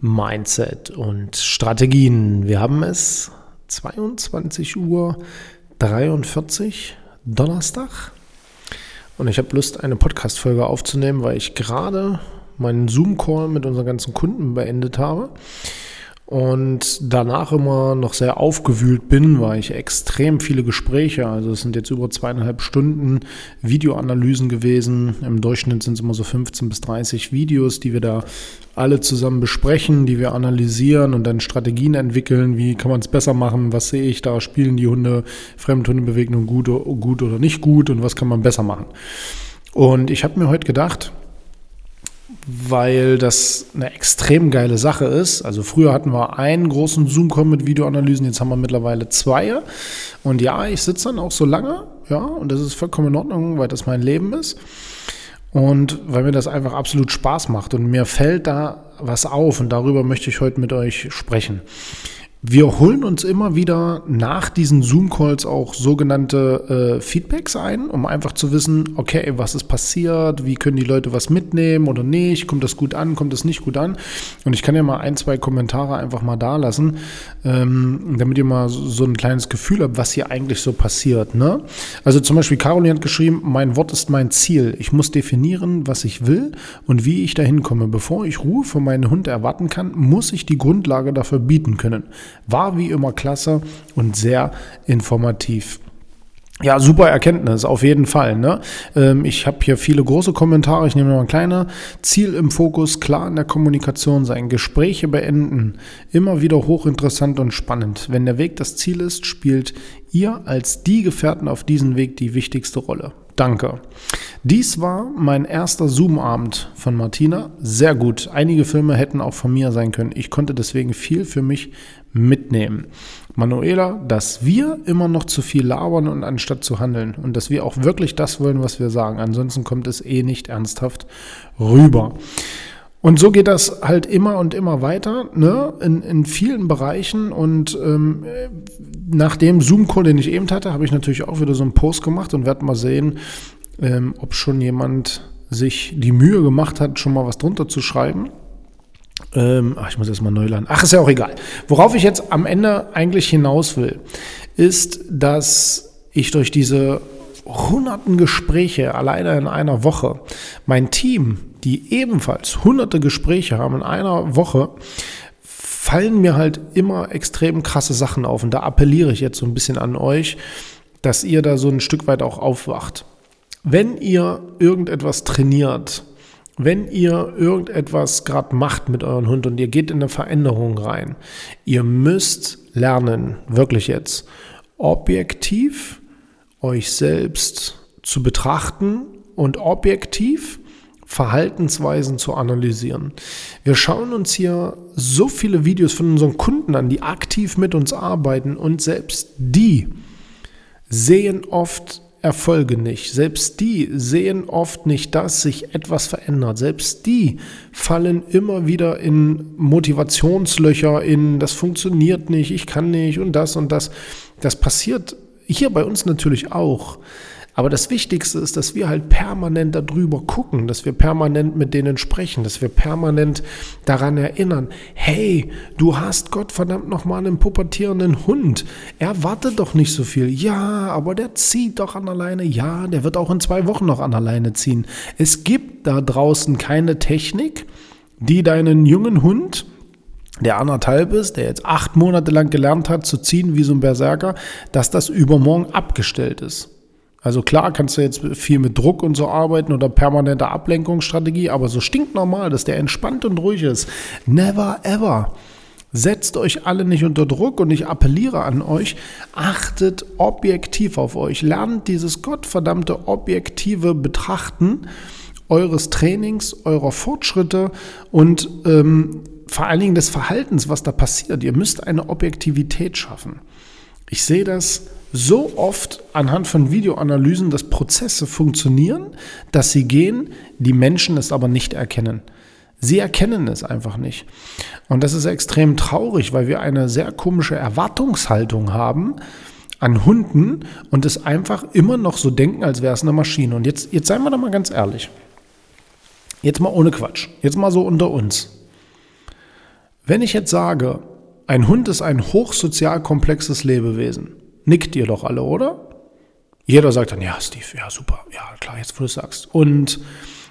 Mindset und Strategien. Wir haben es 22 Uhr 43 Donnerstag und ich habe Lust, eine Podcast-Folge aufzunehmen, weil ich gerade meinen Zoom-Call mit unseren ganzen Kunden beendet habe und danach immer noch sehr aufgewühlt bin, weil ich extrem viele Gespräche, also es sind jetzt über zweieinhalb Stunden Videoanalysen gewesen. Im Durchschnitt sind es immer so 15 bis 30 Videos, die wir da alle zusammen besprechen, die wir analysieren und dann Strategien entwickeln. Wie kann man es besser machen? Was sehe ich da? Spielen die Hunde Fremdhundebewegung gut, gut oder nicht gut? Und was kann man besser machen? Und ich habe mir heute gedacht, weil das eine extrem geile Sache ist. Also früher hatten wir einen großen Zoom-Call mit Videoanalysen, jetzt haben wir mittlerweile zwei. Und ja, ich sitze dann auch so lange, ja, und das ist vollkommen in Ordnung, weil das mein Leben ist. Und weil mir das einfach absolut Spaß macht und mir fällt da was auf und darüber möchte ich heute mit euch sprechen. Wir holen uns immer wieder nach diesen Zoom-Calls auch sogenannte äh, Feedbacks ein, um einfach zu wissen, okay, was ist passiert, wie können die Leute was mitnehmen oder nicht, kommt das gut an, kommt das nicht gut an. Und ich kann ja mal ein, zwei Kommentare einfach mal da lassen, ähm, damit ihr mal so, ein kleines Gefühl habt, was hier eigentlich so passiert. Ne? Also zum Beispiel Caroline hat geschrieben, mein Wort ist mein Ziel. Ich muss definieren, was ich will und wie ich dahin komme. Bevor ich Ruhe von meinem Hund erwarten kann, muss ich die Grundlage dafür bieten können. War wie immer klasse und sehr informativ. Ja, super Erkenntnis, auf jeden Fall. Ne? Ähm, ich habe hier viele große Kommentare, ich nehme noch ein kleiner. Ziel im Fokus, klar in der Kommunikation sein, Gespräche beenden, immer wieder hochinteressant und spannend. Wenn der Weg das Ziel ist, spielt ihr als die Gefährten auf diesem Weg die wichtigste Rolle. Danke. Dies war mein erster Zoom-Abend von Martina. Sehr gut. Einige Filme hätten auch von mir sein können. Ich konnte deswegen viel für mich mitnehmen. Manuela, dass wir immer noch zu viel labern und anstatt zu handeln und dass wir auch wirklich das wollen, was wir sagen. Ansonsten kommt es eh nicht ernsthaft rüber. Und so geht das halt immer und immer weiter, ne? in, in vielen Bereichen. Und ähm, nach dem Zoom-Call, den ich eben hatte, habe ich natürlich auch wieder so einen Post gemacht und werde mal sehen, ähm, ob schon jemand sich die Mühe gemacht hat, schon mal was drunter zu schreiben. Ähm, ach, ich muss erstmal neu laden. Ach, ist ja auch egal. Worauf ich jetzt am Ende eigentlich hinaus will, ist, dass ich durch diese hunderten Gespräche alleine in einer Woche mein Team, die ebenfalls hunderte Gespräche haben in einer Woche, fallen mir halt immer extrem krasse Sachen auf. Und da appelliere ich jetzt so ein bisschen an euch, dass ihr da so ein Stück weit auch aufwacht. Wenn ihr irgendetwas trainiert, wenn ihr irgendetwas gerade macht mit eurem Hund und ihr geht in eine Veränderung rein, ihr müsst lernen, wirklich jetzt, objektiv euch selbst zu betrachten und objektiv Verhaltensweisen zu analysieren. Wir schauen uns hier so viele Videos von unseren Kunden an, die aktiv mit uns arbeiten und selbst die sehen oft Erfolge nicht. Selbst die sehen oft nicht, dass sich etwas verändert. Selbst die fallen immer wieder in Motivationslöcher, in das funktioniert nicht, ich kann nicht und das und das. Das passiert hier bei uns natürlich auch. Aber das Wichtigste ist, dass wir halt permanent darüber gucken, dass wir permanent mit denen sprechen, dass wir permanent daran erinnern, hey, du hast Gott verdammt nochmal einen pubertierenden Hund. Er wartet doch nicht so viel. Ja, aber der zieht doch an alleine. Ja, der wird auch in zwei Wochen noch an alleine ziehen. Es gibt da draußen keine Technik, die deinen jungen Hund der anderthalb ist, der jetzt acht Monate lang gelernt hat zu ziehen wie so ein Berserker, dass das übermorgen abgestellt ist. Also klar kannst du jetzt viel mit Druck und so arbeiten oder permanente Ablenkungsstrategie, aber so stinknormal, dass der entspannt und ruhig ist. Never ever. Setzt euch alle nicht unter Druck und ich appelliere an euch, achtet objektiv auf euch. Lernt dieses gottverdammte objektive Betrachten eures Trainings, eurer Fortschritte und ähm, vor allen Dingen des Verhaltens, was da passiert. Ihr müsst eine Objektivität schaffen. Ich sehe das so oft anhand von Videoanalysen, dass Prozesse funktionieren, dass sie gehen, die Menschen es aber nicht erkennen. Sie erkennen es einfach nicht. Und das ist extrem traurig, weil wir eine sehr komische Erwartungshaltung haben an Hunden und es einfach immer noch so denken, als wäre es eine Maschine. Und jetzt, jetzt seien wir doch mal ganz ehrlich. Jetzt mal ohne Quatsch. Jetzt mal so unter uns. Wenn ich jetzt sage, ein Hund ist ein hochsozial komplexes Lebewesen, nickt ihr doch alle, oder? Jeder sagt dann, ja, Steve, ja, super, ja, klar, jetzt wo du es sagst. Und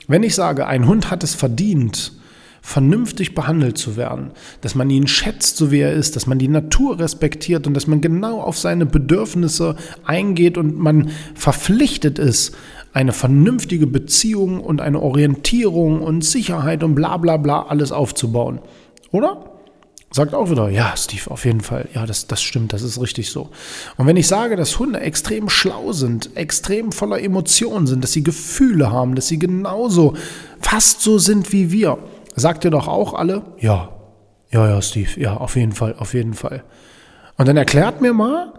wenn ich sage, ein Hund hat es verdient, vernünftig behandelt zu werden, dass man ihn schätzt, so wie er ist, dass man die Natur respektiert und dass man genau auf seine Bedürfnisse eingeht und man verpflichtet ist, eine vernünftige Beziehung und eine Orientierung und Sicherheit und bla bla bla alles aufzubauen. Oder? Sagt auch wieder, ja, Steve, auf jeden Fall. Ja, das, das stimmt, das ist richtig so. Und wenn ich sage, dass Hunde extrem schlau sind, extrem voller Emotionen sind, dass sie Gefühle haben, dass sie genauso fast so sind wie wir, sagt ihr doch auch alle, ja, ja, ja, Steve, ja, auf jeden Fall, auf jeden Fall. Und dann erklärt mir mal,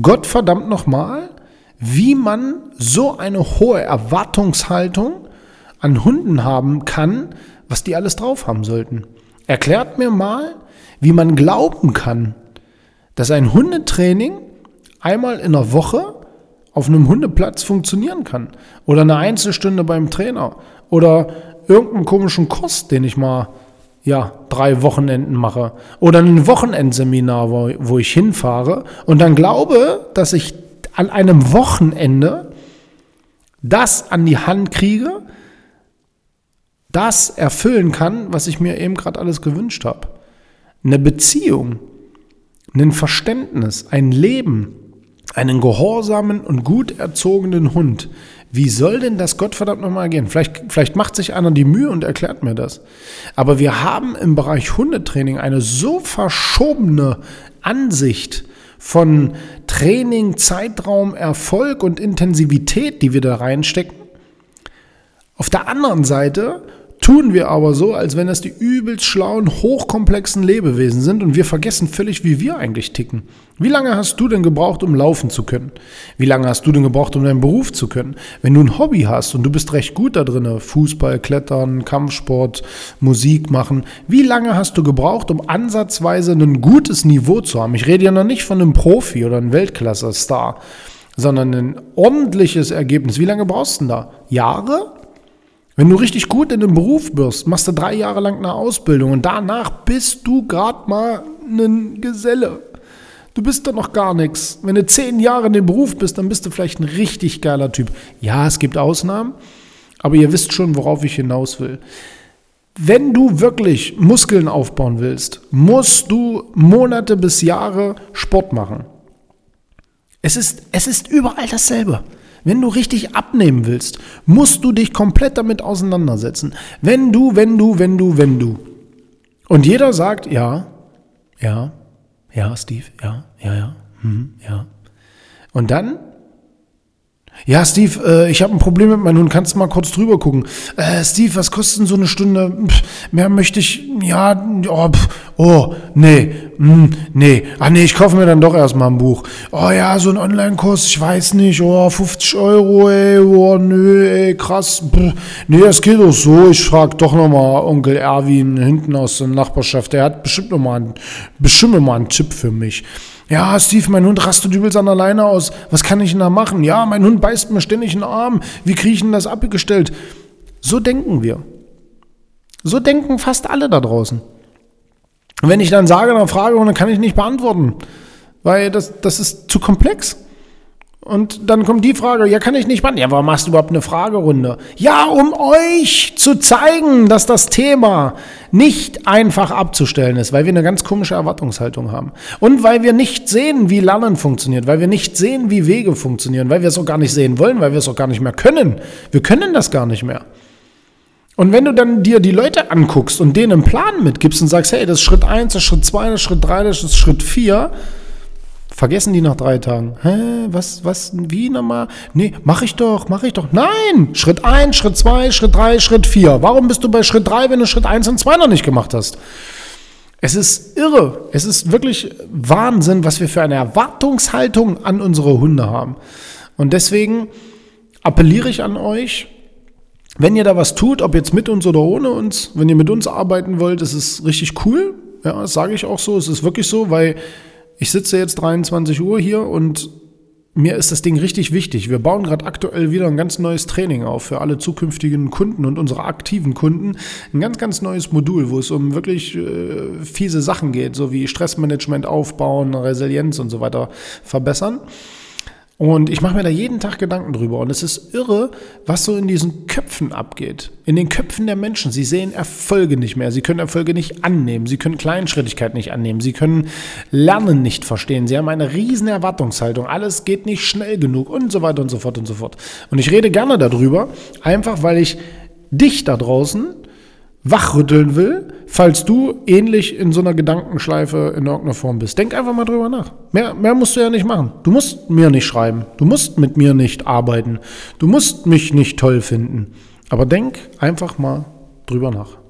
Gott verdammt nochmal, wie man so eine hohe Erwartungshaltung an Hunden haben kann, was die alles drauf haben sollten. Erklärt mir mal, wie man glauben kann, dass ein Hundetraining einmal in der Woche auf einem Hundeplatz funktionieren kann. Oder eine Einzelstunde beim Trainer. Oder irgendeinen komischen Kurs, den ich mal ja, drei Wochenenden mache. Oder ein Wochenendseminar, wo, wo ich hinfahre und dann glaube, dass ich an einem Wochenende das an die Hand kriege, das erfüllen kann, was ich mir eben gerade alles gewünscht habe eine Beziehung, ein Verständnis, ein Leben, einen gehorsamen und gut erzogenen Hund. Wie soll denn das Gottverdammt nochmal gehen? Vielleicht, vielleicht macht sich einer die Mühe und erklärt mir das. Aber wir haben im Bereich Hundetraining eine so verschobene Ansicht von Training, Zeitraum, Erfolg und Intensivität, die wir da reinstecken. Auf der anderen Seite Tun wir aber so, als wenn das die übelst schlauen, hochkomplexen Lebewesen sind und wir vergessen völlig, wie wir eigentlich ticken. Wie lange hast du denn gebraucht, um laufen zu können? Wie lange hast du denn gebraucht, um deinen Beruf zu können? Wenn du ein Hobby hast und du bist recht gut da drin, Fußball, Klettern, Kampfsport, Musik machen, wie lange hast du gebraucht, um ansatzweise ein gutes Niveau zu haben? Ich rede ja noch nicht von einem Profi oder einem Weltklasse-Star, sondern ein ordentliches Ergebnis. Wie lange brauchst du denn da? Jahre? Wenn du richtig gut in dem Beruf bist, machst du drei Jahre lang eine Ausbildung und danach bist du gerade mal ein Geselle. Du bist doch noch gar nichts. Wenn du zehn Jahre in dem Beruf bist, dann bist du vielleicht ein richtig geiler Typ. Ja, es gibt Ausnahmen, aber ihr wisst schon, worauf ich hinaus will. Wenn du wirklich Muskeln aufbauen willst, musst du Monate bis Jahre Sport machen. Es ist, es ist überall dasselbe. Wenn du richtig abnehmen willst, musst du dich komplett damit auseinandersetzen. Wenn du, wenn du, wenn du, wenn du. Und jeder sagt, ja, ja, ja, Steve, ja, ja, ja, hm, ja. Und dann ja, Steve, äh, ich habe ein Problem mit meinem Hund. Kannst du mal kurz drüber gucken? Äh, Steve, was kostet denn so eine Stunde? Pff, mehr möchte ich. Ja, oh, pff, oh nee, mm, nee. Ach nee, ich kaufe mir dann doch erstmal ein Buch. Oh ja, so ein Online-Kurs, ich weiß nicht. Oh, 50 Euro, ey. Oh, nö, ey, krass. Pff, nee, das geht doch so. Ich frage doch nochmal Onkel Erwin hinten aus der Nachbarschaft. Der hat bestimmt nochmal einen, bestimmt noch mal einen Tipp für mich. Ja, Steve, mein Hund rastet übelst an der Leine aus. Was kann ich denn da machen? Ja, mein Hund beißt mir ständig in den Arm. Wie kriege ich denn das abgestellt? So denken wir. So denken fast alle da draußen. Und wenn ich dann sage, dann frage, dann kann ich nicht beantworten, weil das, das ist zu komplex. Und dann kommt die Frage, ja, kann ich nicht machen. Ja, warum machst du überhaupt eine Fragerunde? Ja, um euch zu zeigen, dass das Thema nicht einfach abzustellen ist, weil wir eine ganz komische Erwartungshaltung haben. Und weil wir nicht sehen, wie Lernen funktioniert, weil wir nicht sehen, wie Wege funktionieren, weil wir es auch gar nicht sehen wollen, weil wir es auch gar nicht mehr können. Wir können das gar nicht mehr. Und wenn du dann dir die Leute anguckst und denen einen Plan mitgibst und sagst, hey, das ist Schritt 1, das ist Schritt 2, das ist Schritt 3, das ist Schritt 4, Vergessen die nach drei Tagen. Hä, was, was, wie nochmal? Nee, mach ich doch, mach ich doch. Nein! Schritt 1, Schritt 2, Schritt 3, Schritt 4. Warum bist du bei Schritt 3, wenn du Schritt 1 und 2 noch nicht gemacht hast? Es ist irre. Es ist wirklich Wahnsinn, was wir für eine Erwartungshaltung an unsere Hunde haben. Und deswegen appelliere ich an euch, wenn ihr da was tut, ob jetzt mit uns oder ohne uns, wenn ihr mit uns arbeiten wollt, ist es richtig cool. Ja, das sage ich auch so. Es ist wirklich so, weil ich sitze jetzt 23 Uhr hier und mir ist das Ding richtig wichtig. Wir bauen gerade aktuell wieder ein ganz neues Training auf für alle zukünftigen Kunden und unsere aktiven Kunden. Ein ganz, ganz neues Modul, wo es um wirklich äh, fiese Sachen geht, so wie Stressmanagement aufbauen, Resilienz und so weiter verbessern. Und ich mache mir da jeden Tag Gedanken drüber. Und es ist irre, was so in diesen Köpfen abgeht. In den Köpfen der Menschen. Sie sehen Erfolge nicht mehr. Sie können Erfolge nicht annehmen. Sie können Kleinschrittigkeit nicht annehmen. Sie können Lernen nicht verstehen. Sie haben eine riesen Erwartungshaltung. Alles geht nicht schnell genug und so weiter und so fort und so fort. Und ich rede gerne darüber, einfach weil ich dich da draußen wachrütteln will, falls du ähnlich in so einer Gedankenschleife in irgendeiner Form bist. Denk einfach mal drüber nach. Mehr, mehr musst du ja nicht machen. Du musst mir nicht schreiben. Du musst mit mir nicht arbeiten. Du musst mich nicht toll finden. Aber denk einfach mal drüber nach.